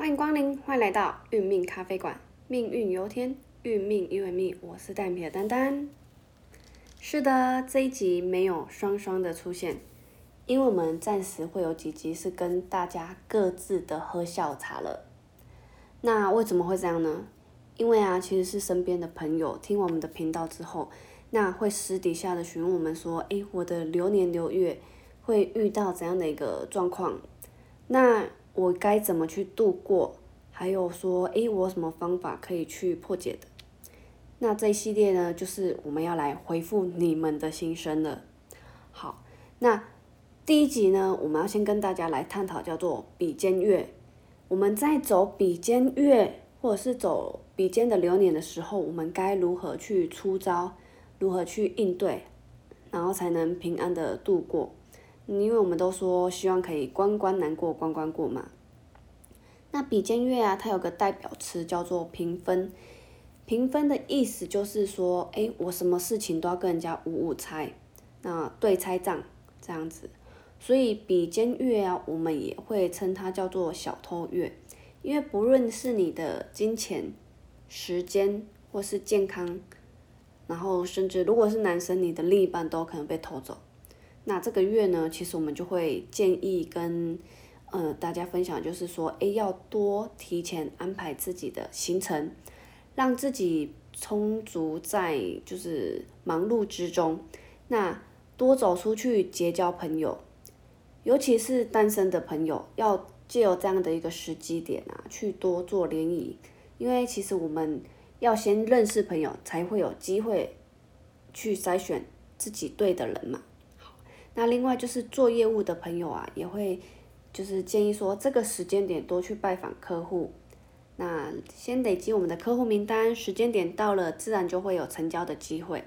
欢迎光临，欢迎来到运命咖啡馆。命运由天，运命由命。我是蛋皮的丹丹。是的，这一集没有双双的出现，因为我们暂时会有几集是跟大家各自的喝下午茶了。那为什么会这样呢？因为啊，其实是身边的朋友听我们的频道之后，那会私底下的询问我们说，诶，我的流年流月会遇到怎样的一个状况？那我该怎么去度过？还有说，诶，我有什么方法可以去破解的？那这一系列呢，就是我们要来回复你们的心声了。好，那第一集呢，我们要先跟大家来探讨叫做比肩月。我们在走比肩月，或者是走比肩的流年的时候，我们该如何去出招，如何去应对，然后才能平安的度过？因为我们都说希望可以关关难过关关过嘛。那比肩月啊，它有个代表词叫做平分。平分的意思就是说，哎，我什么事情都要跟人家五五拆，那对拆账这样子。所以比肩月啊，我们也会称它叫做小偷月，因为不论是你的金钱、时间或是健康，然后甚至如果是男生，你的另一半都可能被偷走。那这个月呢，其实我们就会建议跟呃大家分享，就是说，哎，要多提前安排自己的行程。让自己充足在就是忙碌之中，那多走出去结交朋友，尤其是单身的朋友，要借由这样的一个时机点啊，去多做联谊，因为其实我们要先认识朋友，才会有机会去筛选自己对的人嘛。那另外就是做业务的朋友啊，也会就是建议说这个时间点多去拜访客户。那先累积我们的客户名单，时间点到了，自然就会有成交的机会。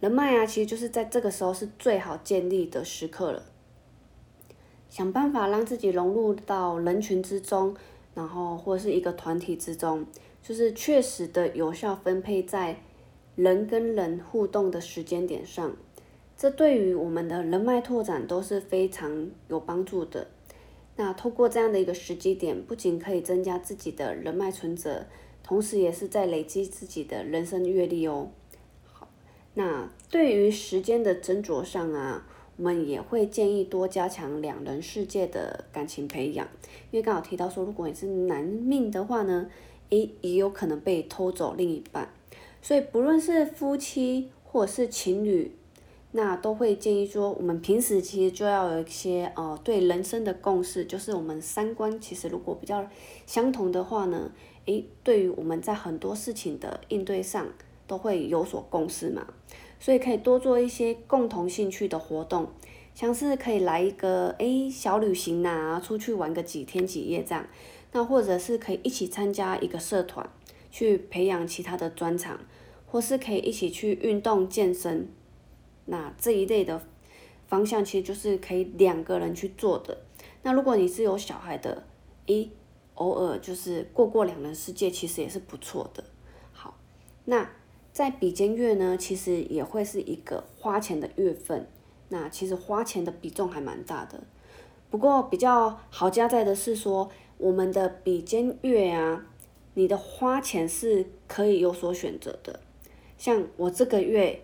人脉啊，其实就是在这个时候是最好建立的时刻了。想办法让自己融入到人群之中，然后或是一个团体之中，就是确实的有效分配在人跟人互动的时间点上，这对于我们的人脉拓展都是非常有帮助的。那透过这样的一个时机点，不仅可以增加自己的人脉存折，同时也是在累积自己的人生阅历哦。好，那对于时间的斟酌上啊，我们也会建议多加强两人世界的感情培养，因为刚好提到说，如果你是男命的话呢，也，也有可能被偷走另一半，所以不论是夫妻或者是情侣。那都会建议说，我们平时其实就要有一些呃对人生的共识，就是我们三观其实如果比较相同的话呢，诶，对于我们在很多事情的应对上都会有所共识嘛，所以可以多做一些共同兴趣的活动，像是可以来一个诶小旅行呐，出去玩个几天几夜这样，那或者是可以一起参加一个社团，去培养其他的专长，或是可以一起去运动健身。那这一类的方向其实就是可以两个人去做的。那如果你是有小孩的，诶，偶尔就是过过两人世界，其实也是不错的。好，那在比肩月呢，其实也会是一个花钱的月份。那其实花钱的比重还蛮大的。不过比较好加在的是说，我们的比肩月啊，你的花钱是可以有所选择的。像我这个月。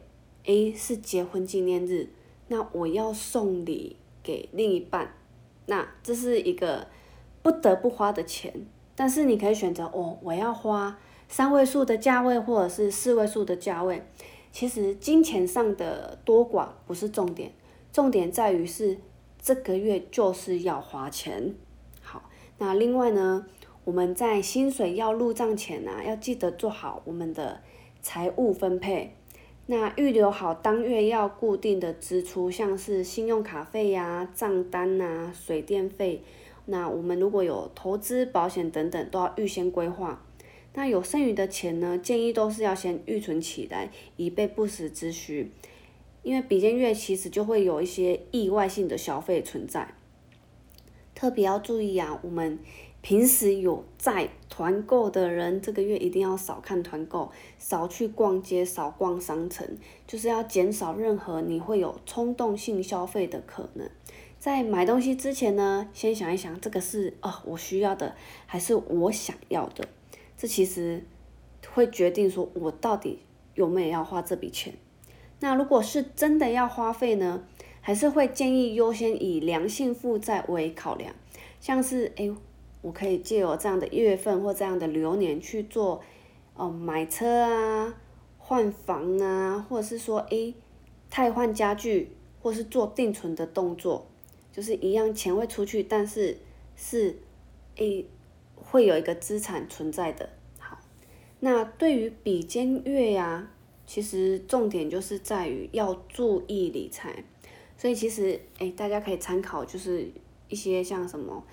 A 是结婚纪念日，那我要送礼给另一半，那这是一个不得不花的钱。但是你可以选择哦，我要花三位数的价位，或者是四位数的价位。其实金钱上的多寡不是重点，重点在于是这个月就是要花钱。好，那另外呢，我们在薪水要入账前啊，要记得做好我们的财务分配。那预留好当月要固定的支出，像是信用卡费呀、账单呐、水电费。那我们如果有投资、保险等等，都要预先规划。那有剩余的钱呢，建议都是要先预存起来，以备不时之需。因为比肩月其实就会有一些意外性的消费存在，特别要注意啊，我们。平时有在团购的人，这个月一定要少看团购，少去逛街，少逛商城，就是要减少任何你会有冲动性消费的可能。在买东西之前呢，先想一想这个是哦我需要的还是我想要的，这其实会决定说我到底有没有要花这笔钱。那如果是真的要花费呢，还是会建议优先以良性负债为考量，像是哎，我可以借由这样的月份或这样的流年去做哦买车啊、换房啊，或者是说哎汰换家具，或是做定存的动作。就是一样，钱会出去，但是是诶会有一个资产存在的。好，那对于比肩月呀，其实重点就是在于要注意理财。所以其实诶大家可以参考，就是一些像什么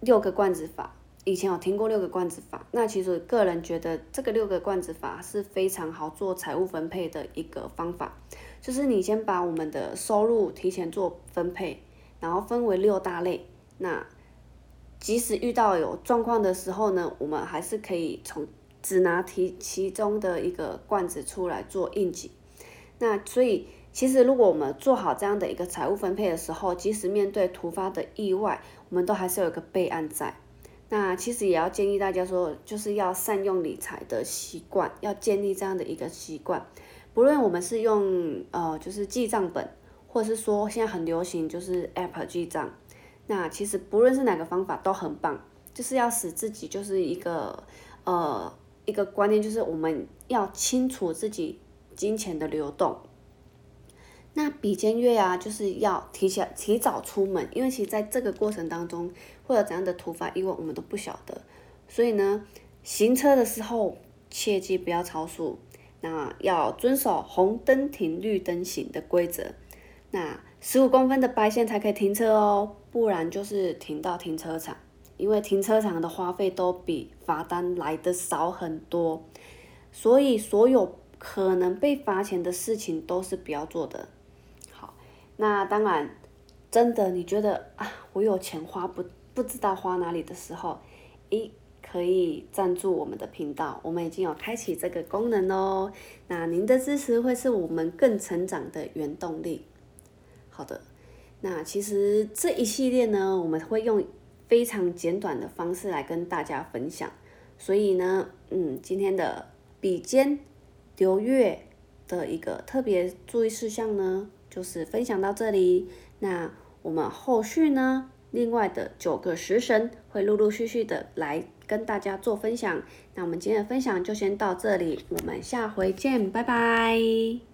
六个罐子法，以前有听过六个罐子法。那其实个人觉得这个六个罐子法是非常好做财务分配的一个方法，就是你先把我们的收入提前做分配。然后分为六大类，那即使遇到有状况的时候呢，我们还是可以从只拿提其中的一个罐子出来做应急。那所以其实如果我们做好这样的一个财务分配的时候，即使面对突发的意外，我们都还是有一个备案在。那其实也要建议大家说，就是要善用理财的习惯，要建立这样的一个习惯。不论我们是用呃，就是记账本。或者是说，现在很流行就是 App 记账，那其实不论是哪个方法都很棒，就是要使自己就是一个呃一个观念，就是我们要清楚自己金钱的流动。那比肩月啊，就是要提前提早出门，因为其实在这个过程当中会有怎样的突发意外，我们都不晓得，所以呢，行车的时候切记不要超速，那要遵守红灯停、绿灯行的规则。那十五公分的白线才可以停车哦，不然就是停到停车场，因为停车场的花费都比罚单来的少很多，所以所有可能被罚钱的事情都是不要做的。那当然，真的你觉得啊，我有钱花不不知道花哪里的时候，一可以赞助我们的频道，我们已经有开启这个功能哦。那您的支持会是我们更成长的原动力。好的，那其实这一系列呢，我们会用非常简短的方式来跟大家分享。所以呢，嗯，今天的比肩流月的一个特别注意事项呢，就是分享到这里。那我们后续呢，另外的九个食神会陆陆续续的来跟大家做分享。那我们今天的分享就先到这里，我们下回见，拜拜。